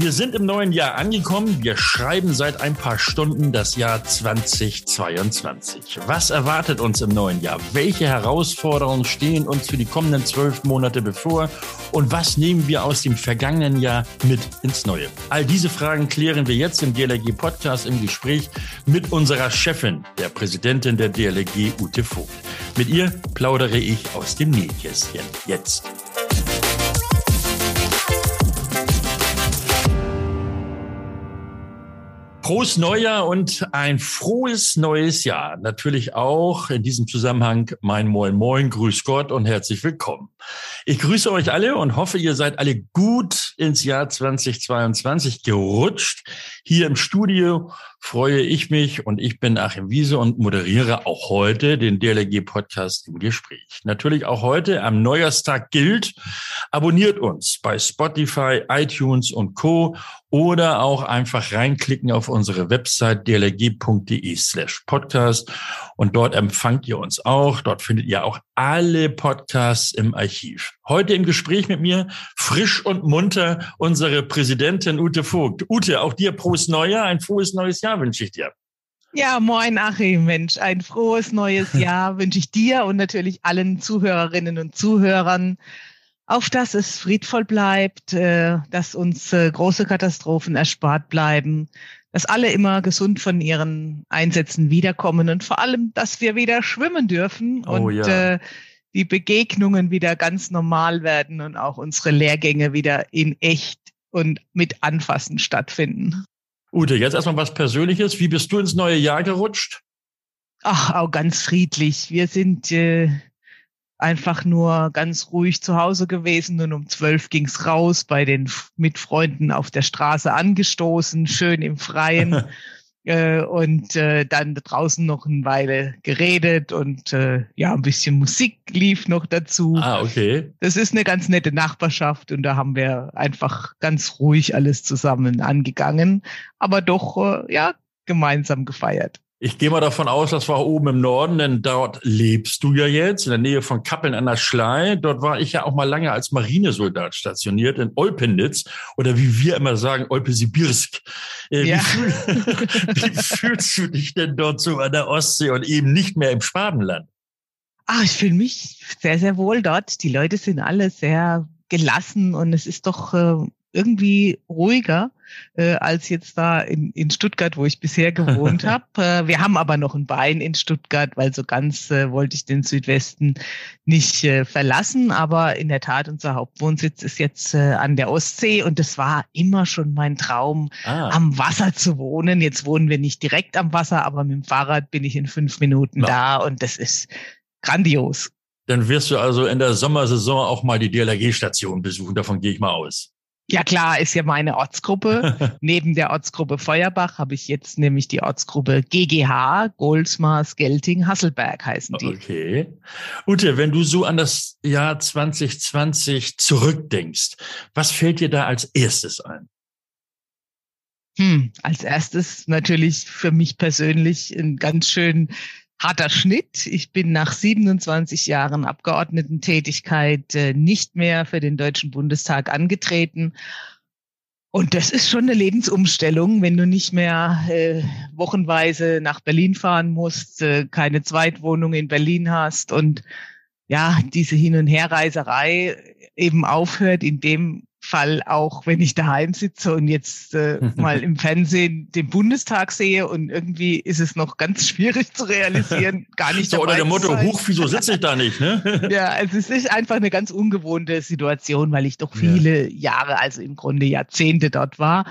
Wir sind im neuen Jahr angekommen. Wir schreiben seit ein paar Stunden das Jahr 2022. Was erwartet uns im neuen Jahr? Welche Herausforderungen stehen uns für die kommenden zwölf Monate bevor? Und was nehmen wir aus dem vergangenen Jahr mit ins Neue? All diese Fragen klären wir jetzt im DLRG Podcast im Gespräch mit unserer Chefin, der Präsidentin der DLRG, Ute Vogt. Mit ihr plaudere ich aus dem Nähkästchen. Jetzt. Frohes Neujahr und ein frohes neues Jahr. Natürlich auch in diesem Zusammenhang mein Moin Moin, Grüß Gott und herzlich willkommen. Ich grüße euch alle und hoffe, ihr seid alle gut ins Jahr 2022 gerutscht. Hier im Studio freue ich mich und ich bin Achim Wiese und moderiere auch heute den DLG Podcast im Gespräch. Natürlich auch heute am Neujahrstag gilt, abonniert uns bei Spotify, iTunes und Co. oder auch einfach reinklicken auf unsere Website dlg.de slash podcast und dort empfangt ihr uns auch. Dort findet ihr auch alle Podcasts im Archiv. Heute im Gespräch mit mir frisch und munter unsere Präsidentin Ute Vogt. Ute, auch dir frohes Neujahr, ein frohes neues Jahr wünsche ich dir. Ja, moin Achim, Mensch, ein frohes neues Jahr wünsche ich dir und natürlich allen Zuhörerinnen und Zuhörern, auf dass es friedvoll bleibt, äh, dass uns äh, große Katastrophen erspart bleiben, dass alle immer gesund von ihren Einsätzen wiederkommen und vor allem, dass wir wieder schwimmen dürfen oh, und ja. äh, die Begegnungen wieder ganz normal werden und auch unsere Lehrgänge wieder in echt und mit Anfassen stattfinden. Ute, jetzt erstmal was Persönliches. Wie bist du ins neue Jahr gerutscht? Ach, auch ganz friedlich. Wir sind äh, einfach nur ganz ruhig zu Hause gewesen und um zwölf ging's raus, bei den Mitfreunden auf der Straße angestoßen, schön im Freien äh, und äh, dann draußen noch eine Weile geredet und äh, ja, ein bisschen Musik lief noch dazu. Ah, okay. Das ist eine ganz nette Nachbarschaft und da haben wir einfach ganz ruhig alles zusammen angegangen, aber doch äh, ja gemeinsam gefeiert. Ich gehe mal davon aus, das war oben im Norden, denn dort lebst du ja jetzt, in der Nähe von Kappeln an der Schlei. Dort war ich ja auch mal lange als Marinesoldat stationiert in Olpenitz oder wie wir immer sagen, Olpesibirsk. Äh, ja. wie, fühl, wie fühlst du dich denn dort so an der Ostsee und eben nicht mehr im Schwabenland? Ah, ich fühle mich sehr, sehr wohl dort. Die Leute sind alle sehr gelassen und es ist doch äh, irgendwie ruhiger äh, als jetzt da in, in Stuttgart, wo ich bisher gewohnt habe. Äh, wir haben aber noch ein Bein in Stuttgart, weil so ganz äh, wollte ich den Südwesten nicht äh, verlassen. Aber in der Tat, unser Hauptwohnsitz ist jetzt äh, an der Ostsee und es war immer schon mein Traum, ah. am Wasser zu wohnen. Jetzt wohnen wir nicht direkt am Wasser, aber mit dem Fahrrad bin ich in fünf Minuten ja. da und das ist grandios. Dann wirst du also in der Sommersaison auch mal die DLRG-Station besuchen. Davon gehe ich mal aus. Ja klar, ist ja meine Ortsgruppe. Neben der Ortsgruppe Feuerbach habe ich jetzt nämlich die Ortsgruppe GGH, Goldsmars, Gelting, Hasselberg heißen die. Okay. Ute, wenn du so an das Jahr 2020 zurückdenkst, was fällt dir da als erstes ein? Hm, als erstes natürlich für mich persönlich ein ganz schön harter Schnitt. Ich bin nach 27 Jahren Abgeordnetentätigkeit äh, nicht mehr für den Deutschen Bundestag angetreten. Und das ist schon eine Lebensumstellung, wenn du nicht mehr äh, wochenweise nach Berlin fahren musst, äh, keine Zweitwohnung in Berlin hast und ja, diese Hin- und Herreiserei eben aufhört, indem Fall auch, wenn ich daheim sitze und jetzt äh, mal im Fernsehen den Bundestag sehe und irgendwie ist es noch ganz schwierig zu realisieren, gar nicht so, Oder der Motto, huch, wieso sitze ich da nicht? Ne? ja, also es ist einfach eine ganz ungewohnte Situation, weil ich doch viele ja. Jahre, also im Grunde Jahrzehnte dort war.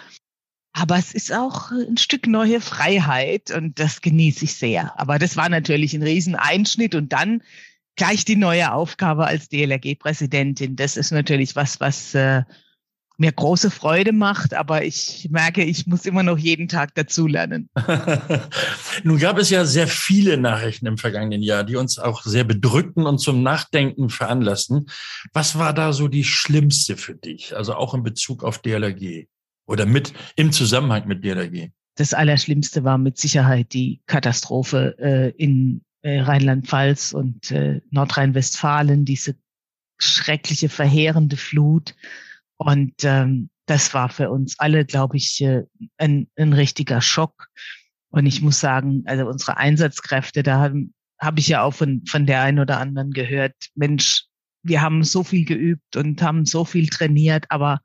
Aber es ist auch ein Stück neue Freiheit und das genieße ich sehr. Aber das war natürlich ein Rieseneinschnitt und dann gleich die neue Aufgabe als DLRG-Präsidentin. Das ist natürlich was, was äh, mir große Freude macht, aber ich merke, ich muss immer noch jeden Tag dazulernen. Nun gab es ja sehr viele Nachrichten im vergangenen Jahr, die uns auch sehr bedrückten und zum Nachdenken veranlassten. Was war da so die schlimmste für dich? Also auch in Bezug auf DLRG oder mit im Zusammenhang mit DLRG? Das Allerschlimmste war mit Sicherheit die Katastrophe äh, in äh, Rheinland-Pfalz und äh, Nordrhein-Westfalen, diese schreckliche, verheerende Flut. Und ähm, das war für uns alle, glaube ich, äh, ein, ein richtiger Schock. Und ich muss sagen, also unsere Einsatzkräfte, da haben habe ich ja auch von, von der einen oder anderen gehört, Mensch, wir haben so viel geübt und haben so viel trainiert, aber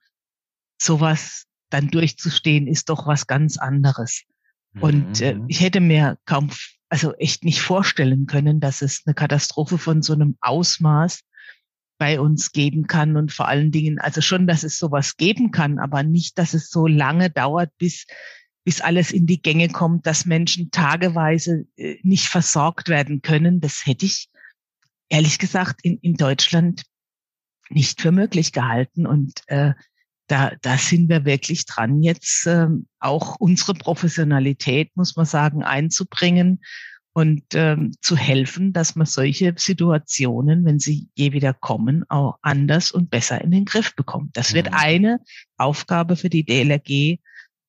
sowas dann durchzustehen, ist doch was ganz anderes. Mhm. Und äh, mhm. ich hätte mir kaum, also echt nicht vorstellen können, dass es eine Katastrophe von so einem Ausmaß bei uns geben kann und vor allen Dingen, also schon, dass es sowas geben kann, aber nicht, dass es so lange dauert, bis bis alles in die Gänge kommt, dass Menschen tageweise äh, nicht versorgt werden können. Das hätte ich ehrlich gesagt in, in Deutschland nicht für möglich gehalten. Und äh, da, da sind wir wirklich dran, jetzt äh, auch unsere Professionalität, muss man sagen, einzubringen und ähm, zu helfen, dass man solche Situationen, wenn sie je wieder kommen, auch anders und besser in den Griff bekommt. Das wird mhm. eine Aufgabe für die DLRG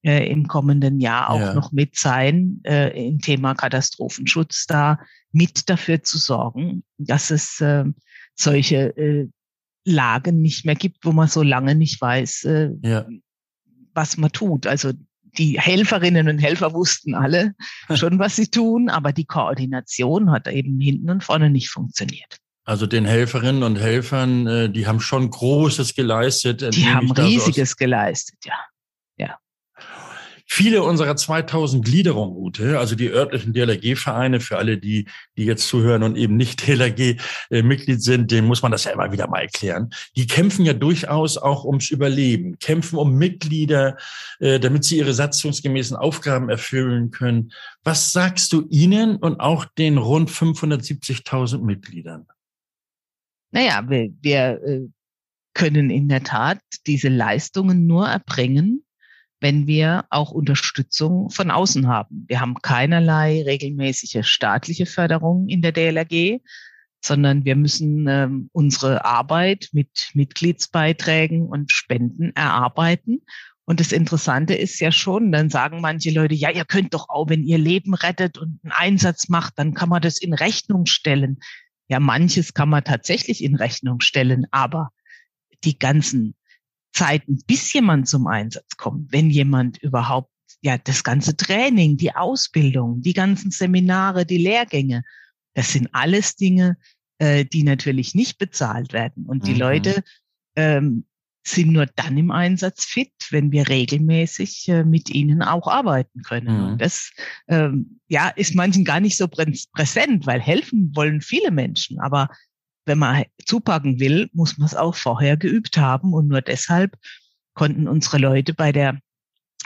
äh, im kommenden Jahr auch ja. noch mit sein, äh, im Thema Katastrophenschutz da mit dafür zu sorgen, dass es äh, solche äh, Lagen nicht mehr gibt, wo man so lange nicht weiß, äh, ja. was man tut. Also die Helferinnen und Helfer wussten alle schon, was sie tun, aber die Koordination hat eben hinten und vorne nicht funktioniert. Also den Helferinnen und Helfern, äh, die haben schon Großes geleistet. Die haben Riesiges geleistet, ja. Ja. Viele unserer 2000 Gliederungen, Ute, also die örtlichen DLRG-Vereine, für alle, die, die jetzt zuhören und eben nicht DLRG-Mitglied sind, denen muss man das ja immer wieder mal erklären. Die kämpfen ja durchaus auch ums Überleben, kämpfen um Mitglieder, äh, damit sie ihre satzungsgemäßen Aufgaben erfüllen können. Was sagst du ihnen und auch den rund 570.000 Mitgliedern? Naja, wir, wir äh, können in der Tat diese Leistungen nur erbringen, wenn wir auch Unterstützung von außen haben. Wir haben keinerlei regelmäßige staatliche Förderung in der DLRG, sondern wir müssen ähm, unsere Arbeit mit Mitgliedsbeiträgen und Spenden erarbeiten. Und das Interessante ist ja schon, dann sagen manche Leute, ja, ihr könnt doch auch, wenn ihr Leben rettet und einen Einsatz macht, dann kann man das in Rechnung stellen. Ja, manches kann man tatsächlich in Rechnung stellen, aber die ganzen Zeiten, bis jemand zum Einsatz kommt, wenn jemand überhaupt ja das ganze Training, die Ausbildung, die ganzen Seminare, die Lehrgänge, das sind alles Dinge, äh, die natürlich nicht bezahlt werden. Und die mhm. Leute ähm, sind nur dann im Einsatz fit, wenn wir regelmäßig äh, mit ihnen auch arbeiten können. Mhm. Und das ähm, ja ist manchen gar nicht so präsent, weil helfen wollen viele Menschen, aber wenn man zupacken will, muss man es auch vorher geübt haben. Und nur deshalb konnten unsere Leute bei der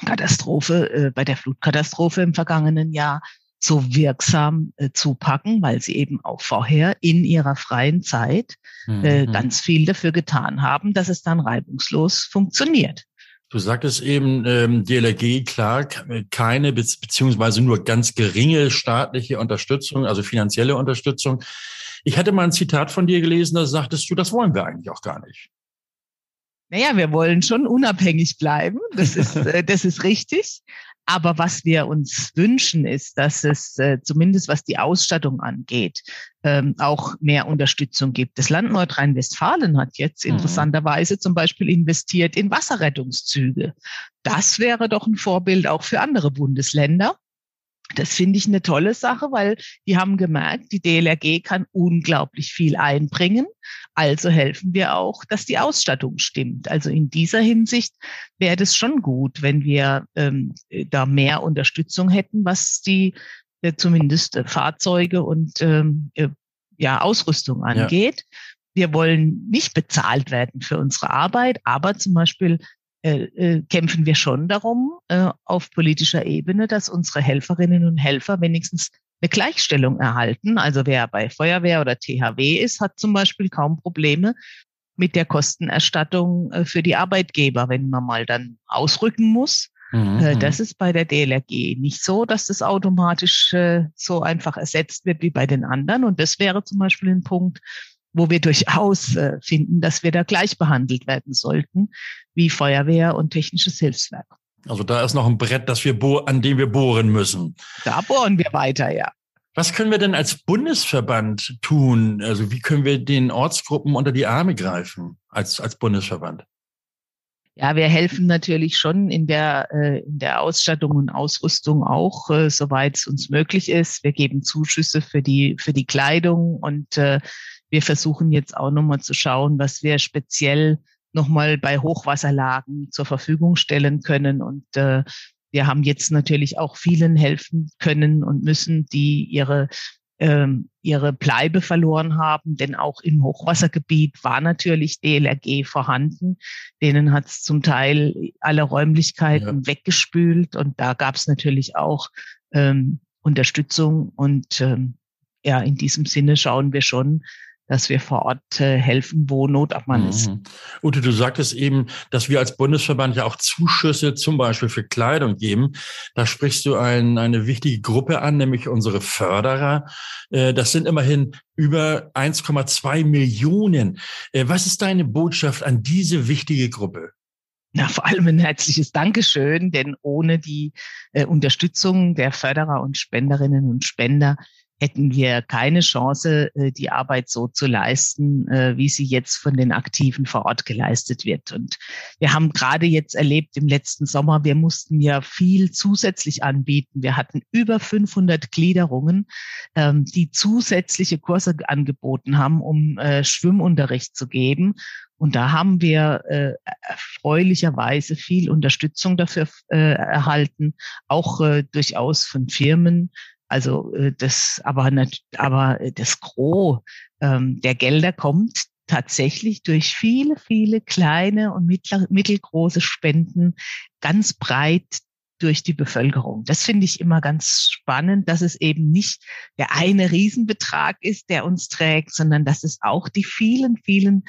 Katastrophe, äh, bei der Flutkatastrophe im vergangenen Jahr so wirksam äh, zupacken, weil sie eben auch vorher in ihrer freien Zeit äh, mhm. ganz viel dafür getan haben, dass es dann reibungslos funktioniert. Du sagtest eben, ähm, DLRG, klar, keine beziehungsweise nur ganz geringe staatliche Unterstützung, also finanzielle Unterstützung. Ich hatte mal ein Zitat von dir gelesen, da sagtest du, das wollen wir eigentlich auch gar nicht. Naja, wir wollen schon unabhängig bleiben. Das ist, äh, das ist richtig. Aber was wir uns wünschen, ist, dass es äh, zumindest was die Ausstattung angeht, ähm, auch mehr Unterstützung gibt. Das Land Nordrhein-Westfalen hat jetzt mhm. interessanterweise zum Beispiel investiert in Wasserrettungszüge. Das wäre doch ein Vorbild auch für andere Bundesländer. Das finde ich eine tolle Sache, weil die haben gemerkt, die DLRG kann unglaublich viel einbringen. Also helfen wir auch, dass die Ausstattung stimmt. Also in dieser Hinsicht wäre das schon gut, wenn wir ähm, da mehr Unterstützung hätten, was die äh, zumindest äh, Fahrzeuge und ähm, äh, ja, Ausrüstung angeht. Ja. Wir wollen nicht bezahlt werden für unsere Arbeit, aber zum Beispiel äh, äh, kämpfen wir schon darum äh, auf politischer Ebene, dass unsere Helferinnen und Helfer wenigstens eine Gleichstellung erhalten. Also wer bei Feuerwehr oder THW ist, hat zum Beispiel kaum Probleme mit der Kostenerstattung äh, für die Arbeitgeber, wenn man mal dann ausrücken muss. Mhm. Äh, das ist bei der DLRG nicht so, dass das automatisch so einfach ersetzt wird wie bei den anderen. Und das wäre zum Beispiel ein Punkt, wo wir durchaus äh, finden, dass wir da gleich behandelt werden sollten, wie Feuerwehr und technisches Hilfswerk. Also da ist noch ein Brett, das wir an dem wir bohren müssen. Da bohren wir weiter, ja. Was können wir denn als Bundesverband tun? Also wie können wir den Ortsgruppen unter die Arme greifen als, als Bundesverband? Ja, wir helfen natürlich schon in der, äh, in der Ausstattung und Ausrüstung auch, äh, soweit es uns möglich ist. Wir geben Zuschüsse für die, für die Kleidung und äh, wir versuchen jetzt auch nochmal zu schauen, was wir speziell nochmal bei Hochwasserlagen zur Verfügung stellen können. Und äh, wir haben jetzt natürlich auch vielen helfen können und müssen, die ihre ähm, ihre Bleibe verloren haben, denn auch im Hochwassergebiet war natürlich DLRG vorhanden. Denen hat es zum Teil alle Räumlichkeiten ja. weggespült und da gab es natürlich auch ähm, Unterstützung und ähm, ja, in diesem Sinne schauen wir schon, dass wir vor Ort äh, helfen, wo Not am Mann ist. Mhm. Ute, du sagtest eben, dass wir als Bundesverband ja auch Zuschüsse zum Beispiel für Kleidung geben. Da sprichst du ein, eine wichtige Gruppe an, nämlich unsere Förderer. Äh, das sind immerhin über 1,2 Millionen. Äh, was ist deine Botschaft an diese wichtige Gruppe? Na, vor allem ein herzliches Dankeschön, denn ohne die äh, Unterstützung der Förderer und Spenderinnen und Spender hätten wir keine Chance, äh, die Arbeit so zu leisten, äh, wie sie jetzt von den Aktiven vor Ort geleistet wird. Und wir haben gerade jetzt erlebt im letzten Sommer, wir mussten ja viel zusätzlich anbieten. Wir hatten über 500 Gliederungen, ähm, die zusätzliche Kurse angeboten haben, um äh, Schwimmunterricht zu geben. Und da haben wir äh, erfreulicherweise viel Unterstützung dafür äh, erhalten, auch äh, durchaus von Firmen, also äh, das, aber, nicht, aber das Gros ähm, der Gelder kommt tatsächlich durch viele, viele kleine und mittelgroße Spenden ganz breit durch die Bevölkerung. Das finde ich immer ganz spannend, dass es eben nicht der eine Riesenbetrag ist, der uns trägt, sondern dass es auch die vielen, vielen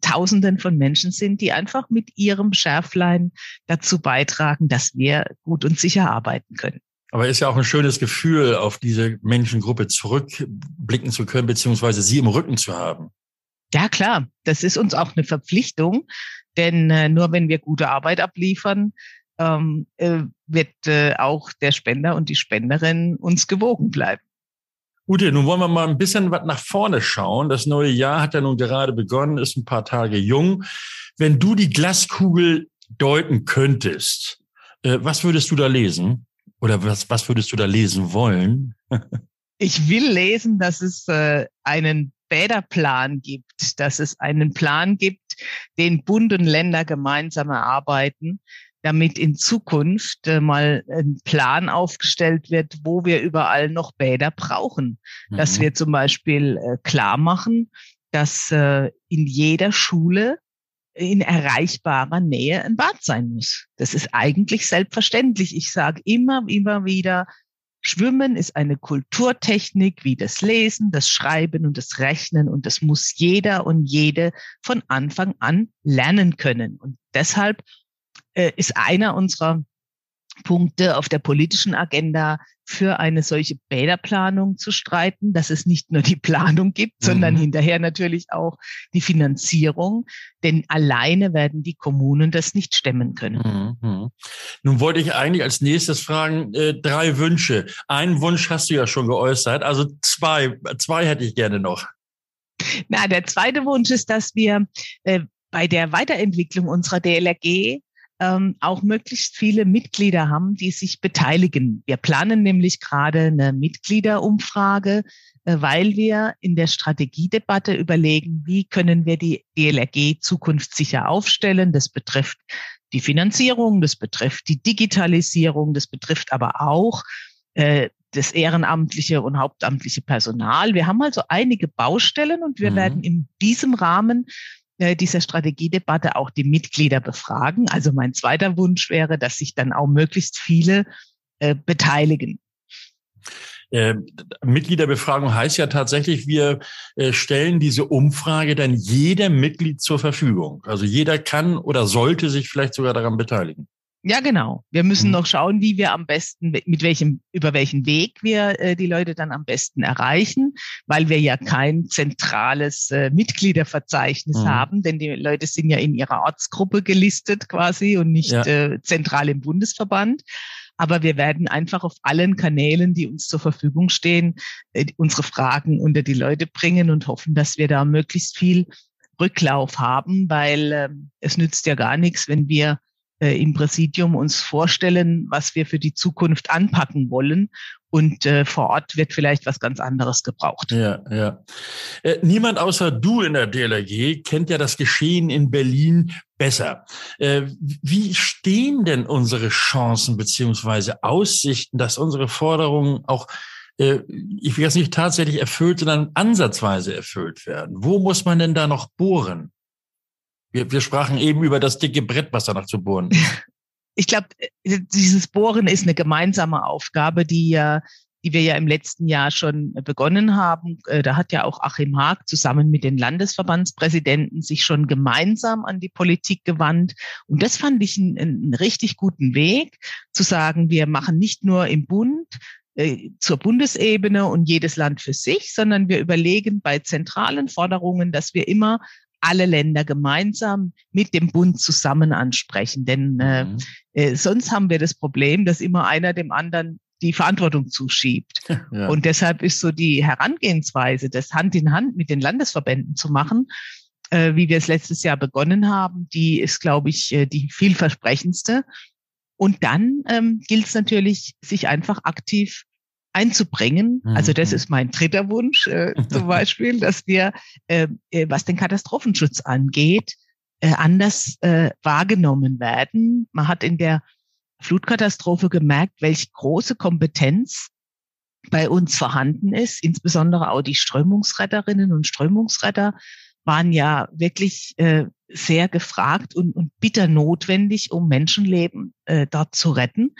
Tausenden von Menschen sind, die einfach mit ihrem Schärflein dazu beitragen, dass wir gut und sicher arbeiten können. Aber ist ja auch ein schönes Gefühl, auf diese Menschengruppe zurückblicken zu können, beziehungsweise sie im Rücken zu haben. Ja, klar. Das ist uns auch eine Verpflichtung, denn äh, nur wenn wir gute Arbeit abliefern, ähm, äh, wird äh, auch der Spender und die Spenderin uns gewogen bleiben. Ute, nun wollen wir mal ein bisschen was nach vorne schauen. Das neue Jahr hat ja nun gerade begonnen, ist ein paar Tage jung. Wenn du die Glaskugel deuten könntest, äh, was würdest du da lesen? Oder was, was würdest du da lesen wollen? ich will lesen, dass es äh, einen Bäderplan gibt, dass es einen Plan gibt, den Bund und Länder gemeinsam erarbeiten, damit in Zukunft äh, mal ein Plan aufgestellt wird, wo wir überall noch Bäder brauchen. Mhm. Dass wir zum Beispiel äh, klar machen, dass äh, in jeder Schule in erreichbarer Nähe ein Bad sein muss. Das ist eigentlich selbstverständlich. Ich sage immer, immer wieder, Schwimmen ist eine Kulturtechnik wie das Lesen, das Schreiben und das Rechnen und das muss jeder und jede von Anfang an lernen können. Und deshalb äh, ist einer unserer Punkte auf der politischen Agenda für eine solche Bäderplanung zu streiten, dass es nicht nur die Planung gibt, mhm. sondern hinterher natürlich auch die Finanzierung, denn alleine werden die Kommunen das nicht stemmen können. Mhm. Nun wollte ich eigentlich als nächstes fragen, äh, drei Wünsche. Einen Wunsch hast du ja schon geäußert, also zwei, zwei hätte ich gerne noch. Na, der zweite Wunsch ist, dass wir äh, bei der Weiterentwicklung unserer DLRG ähm, auch möglichst viele Mitglieder haben, die sich beteiligen. Wir planen nämlich gerade eine Mitgliederumfrage, äh, weil wir in der Strategiedebatte überlegen, wie können wir die DLRG zukunftssicher aufstellen. Das betrifft die Finanzierung, das betrifft die Digitalisierung, das betrifft aber auch äh, das ehrenamtliche und hauptamtliche Personal. Wir haben also einige Baustellen und wir mhm. werden in diesem Rahmen dieser Strategiedebatte auch die Mitglieder befragen. Also mein zweiter Wunsch wäre, dass sich dann auch möglichst viele äh, beteiligen. Äh, Mitgliederbefragung heißt ja tatsächlich, wir äh, stellen diese Umfrage dann jedem Mitglied zur Verfügung. Also jeder kann oder sollte sich vielleicht sogar daran beteiligen. Ja, genau. Wir müssen mhm. noch schauen, wie wir am besten, mit welchem, über welchen Weg wir äh, die Leute dann am besten erreichen, weil wir ja kein zentrales äh, Mitgliederverzeichnis mhm. haben, denn die Leute sind ja in ihrer Ortsgruppe gelistet quasi und nicht ja. äh, zentral im Bundesverband. Aber wir werden einfach auf allen Kanälen, die uns zur Verfügung stehen, äh, unsere Fragen unter die Leute bringen und hoffen, dass wir da möglichst viel Rücklauf haben, weil äh, es nützt ja gar nichts, wenn wir äh, im Präsidium uns vorstellen, was wir für die Zukunft anpacken wollen. Und äh, vor Ort wird vielleicht was ganz anderes gebraucht. Ja, ja. Äh, niemand außer du in der DLRG kennt ja das Geschehen in Berlin besser. Äh, wie stehen denn unsere Chancen beziehungsweise Aussichten, dass unsere Forderungen auch äh, ich will jetzt nicht tatsächlich erfüllt, sondern ansatzweise erfüllt werden. Wo muss man denn da noch bohren? Wir, wir sprachen eben über das dicke Brett, was da noch zu bohren. Ich glaube, dieses Bohren ist eine gemeinsame Aufgabe, die ja die wir ja im letzten Jahr schon begonnen haben. Äh, da hat ja auch Achim Haag zusammen mit den Landesverbandspräsidenten sich schon gemeinsam an die Politik gewandt. Und das fand ich einen, einen richtig guten Weg, zu sagen, wir machen nicht nur im Bund äh, zur Bundesebene und jedes Land für sich, sondern wir überlegen bei zentralen Forderungen, dass wir immer alle Länder gemeinsam mit dem Bund zusammen ansprechen. Denn äh, mhm. äh, sonst haben wir das Problem, dass immer einer dem anderen die Verantwortung zuschiebt. Ja. Und deshalb ist so die Herangehensweise, das Hand in Hand mit den Landesverbänden zu machen, äh, wie wir es letztes Jahr begonnen haben, die ist, glaube ich, äh, die vielversprechendste. Und dann ähm, gilt es natürlich, sich einfach aktiv einzubringen. Also das mhm. ist mein dritter Wunsch äh, zum Beispiel, dass wir, äh, äh, was den Katastrophenschutz angeht, äh, anders äh, wahrgenommen werden. Man hat in der Flutkatastrophe gemerkt, welche große Kompetenz bei uns vorhanden ist. Insbesondere auch die Strömungsretterinnen und Strömungsretter waren ja wirklich äh, sehr gefragt und, und bitter notwendig, um Menschenleben äh, dort zu retten.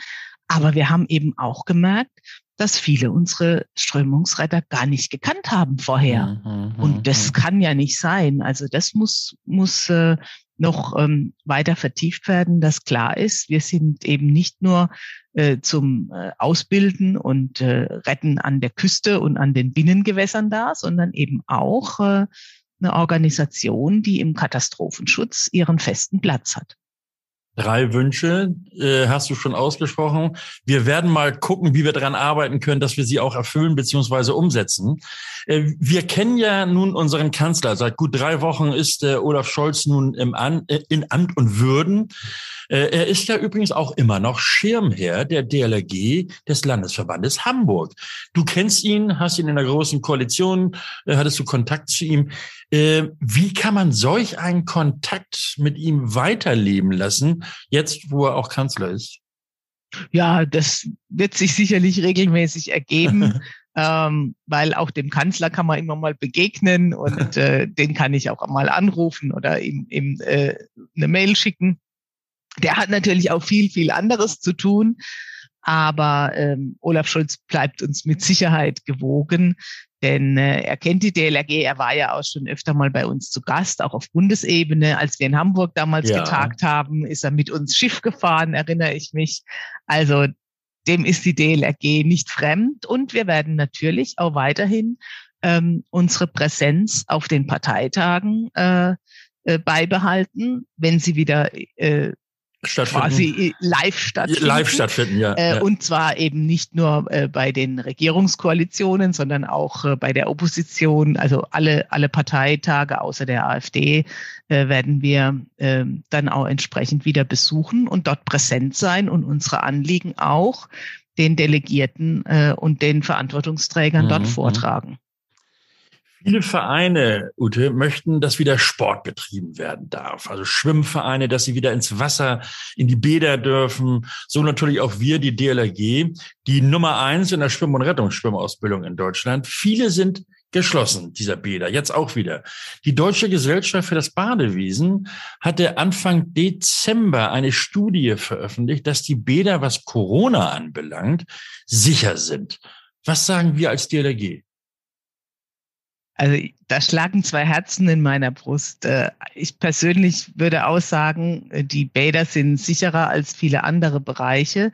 Aber wir haben eben auch gemerkt, dass viele unsere Strömungsretter gar nicht gekannt haben vorher. Mhm, mhm und das mhm. kann ja nicht sein. Also das muss, muss äh, noch ähm, weiter vertieft werden, dass klar ist, wir sind eben nicht nur äh, zum äh, Ausbilden und äh, Retten an der Küste und an den Binnengewässern da, sondern eben auch äh, eine Organisation, die im Katastrophenschutz ihren festen Platz hat. Drei Wünsche äh, hast du schon ausgesprochen. Wir werden mal gucken, wie wir daran arbeiten können, dass wir sie auch erfüllen bzw. umsetzen. Äh, wir kennen ja nun unseren Kanzler. Seit gut drei Wochen ist äh, Olaf Scholz nun im An äh, in Amt und Würden. Äh, er ist ja übrigens auch immer noch Schirmherr der DLRG des Landesverbandes Hamburg. Du kennst ihn, hast ihn in der großen Koalition, äh, hattest du Kontakt zu ihm. Äh, wie kann man solch einen Kontakt mit ihm weiterleben lassen, jetzt wo er auch Kanzler ist? Ja, das wird sich sicherlich regelmäßig ergeben. ähm, weil auch dem Kanzler kann man immer mal begegnen und äh, den kann ich auch mal anrufen oder ihm, ihm äh, eine Mail schicken. Der hat natürlich auch viel, viel anderes zu tun. Aber ähm, Olaf Scholz bleibt uns mit Sicherheit gewogen, denn äh, er kennt die DLRG, er war ja auch schon öfter mal bei uns zu Gast, auch auf Bundesebene. Als wir in Hamburg damals ja. getagt haben, ist er mit uns Schiff gefahren, erinnere ich mich. Also dem ist die DLRG nicht fremd und wir werden natürlich auch weiterhin ähm, unsere Präsenz auf den Parteitagen äh, äh, beibehalten, wenn sie wieder äh, quasi live stattfinden. Live stattfinden, ja, äh, ja. Und zwar eben nicht nur äh, bei den Regierungskoalitionen, sondern auch äh, bei der Opposition. Also alle, alle Parteitage außer der AfD äh, werden wir äh, dann auch entsprechend wieder besuchen und dort präsent sein und unsere Anliegen auch den Delegierten äh, und den Verantwortungsträgern mhm. dort vortragen. Viele Vereine, Ute, möchten, dass wieder Sport betrieben werden darf. Also Schwimmvereine, dass sie wieder ins Wasser, in die Bäder dürfen. So natürlich auch wir, die DLRG, die Nummer eins in der Schwimm- und Rettungsschwimmausbildung in Deutschland. Viele sind geschlossen, dieser Bäder, jetzt auch wieder. Die Deutsche Gesellschaft für das Badewesen hatte Anfang Dezember eine Studie veröffentlicht, dass die Bäder, was Corona anbelangt, sicher sind. Was sagen wir als DLRG? Also da schlagen zwei Herzen in meiner Brust. Äh, ich persönlich würde aussagen, die Bäder sind sicherer als viele andere Bereiche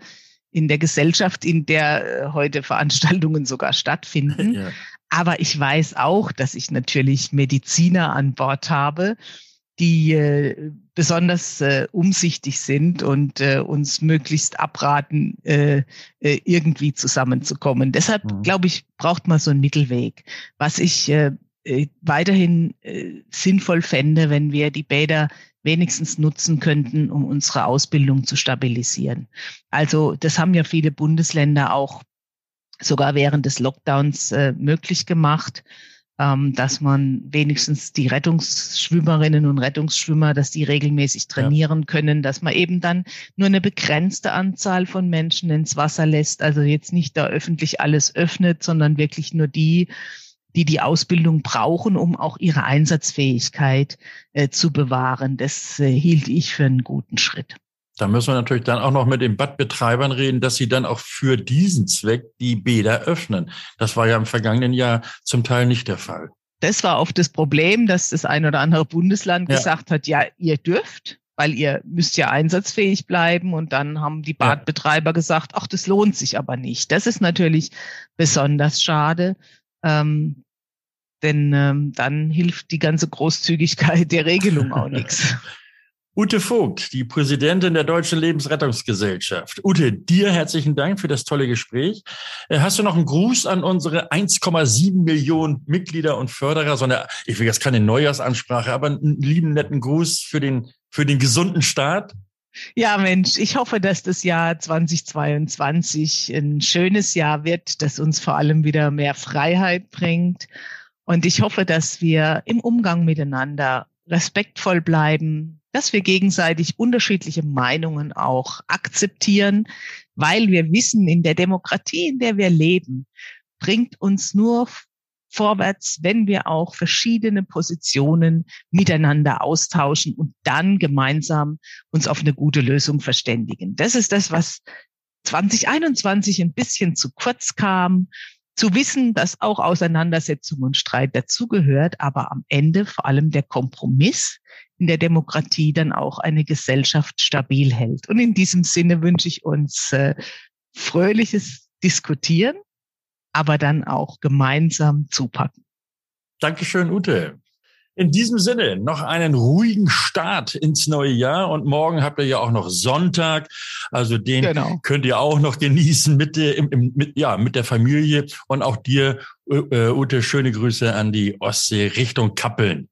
in der Gesellschaft, in der äh, heute Veranstaltungen sogar stattfinden. Ja. Aber ich weiß auch, dass ich natürlich Mediziner an Bord habe, die äh, besonders äh, umsichtig sind und äh, uns möglichst abraten, äh, äh, irgendwie zusammenzukommen. Deshalb, mhm. glaube ich, braucht man so einen Mittelweg. Was ich äh, äh, weiterhin äh, sinnvoll fände, wenn wir die Bäder wenigstens nutzen könnten, um unsere Ausbildung zu stabilisieren. Also das haben ja viele Bundesländer auch sogar während des Lockdowns äh, möglich gemacht dass man wenigstens die Rettungsschwimmerinnen und Rettungsschwimmer, dass die regelmäßig trainieren ja. können, dass man eben dann nur eine begrenzte Anzahl von Menschen ins Wasser lässt, also jetzt nicht da öffentlich alles öffnet, sondern wirklich nur die, die die Ausbildung brauchen, um auch ihre Einsatzfähigkeit äh, zu bewahren. Das äh, hielt ich für einen guten Schritt. Da müssen wir natürlich dann auch noch mit den Badbetreibern reden, dass sie dann auch für diesen Zweck die Bäder öffnen. Das war ja im vergangenen Jahr zum Teil nicht der Fall. Das war oft das Problem, dass das ein oder andere Bundesland ja. gesagt hat, ja, ihr dürft, weil ihr müsst ja einsatzfähig bleiben. Und dann haben die Badbetreiber gesagt, ach, das lohnt sich aber nicht. Das ist natürlich besonders schade. Ähm, denn ähm, dann hilft die ganze Großzügigkeit der Regelung auch nichts. Ute Vogt, die Präsidentin der Deutschen Lebensrettungsgesellschaft. Ute, dir herzlichen Dank für das tolle Gespräch. Äh, hast du noch einen Gruß an unsere 1,7 Millionen Mitglieder und Förderer? So eine, ich will jetzt keine Neujahrsansprache, aber einen lieben, netten Gruß für den, für den gesunden Start? Ja, Mensch, ich hoffe, dass das Jahr 2022 ein schönes Jahr wird, das uns vor allem wieder mehr Freiheit bringt. Und ich hoffe, dass wir im Umgang miteinander respektvoll bleiben, dass wir gegenseitig unterschiedliche Meinungen auch akzeptieren, weil wir wissen, in der Demokratie, in der wir leben, bringt uns nur vorwärts, wenn wir auch verschiedene Positionen miteinander austauschen und dann gemeinsam uns auf eine gute Lösung verständigen. Das ist das, was 2021 ein bisschen zu kurz kam zu wissen, dass auch Auseinandersetzung und Streit dazugehört, aber am Ende vor allem der Kompromiss in der Demokratie dann auch eine Gesellschaft stabil hält. Und in diesem Sinne wünsche ich uns äh, fröhliches Diskutieren, aber dann auch gemeinsam zupacken. Dankeschön, Ute. In diesem Sinne noch einen ruhigen Start ins neue Jahr und morgen habt ihr ja auch noch Sonntag, also den genau. könnt ihr auch noch genießen mit der, im, mit, ja, mit der Familie und auch dir, äh, Ute, schöne Grüße an die Ostsee Richtung Kappeln.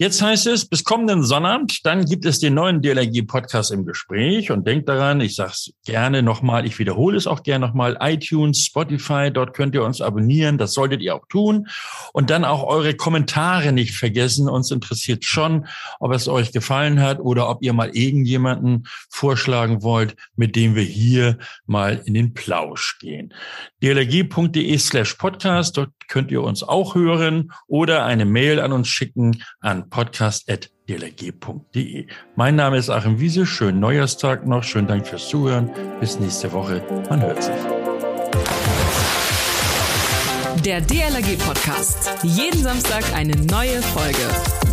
Jetzt heißt es, bis kommenden Sonnabend, dann gibt es den neuen DLRG-Podcast im Gespräch und denkt daran, ich sage es gerne nochmal, ich wiederhole es auch gerne nochmal, iTunes, Spotify, dort könnt ihr uns abonnieren, das solltet ihr auch tun und dann auch eure Kommentare nicht vergessen. Uns interessiert schon, ob es euch gefallen hat oder ob ihr mal irgendjemanden vorschlagen wollt, mit dem wir hier mal in den Plausch gehen. dlrg.de slash podcast, dort könnt ihr uns auch hören oder eine Mail an uns schicken an podcast.dlg.de. Mein Name ist Achim Wiese. Schönen Neujahrstag noch. Schönen Dank fürs Zuhören. Bis nächste Woche. Man hört sich. Der DLRG Podcast. Jeden Samstag eine neue Folge.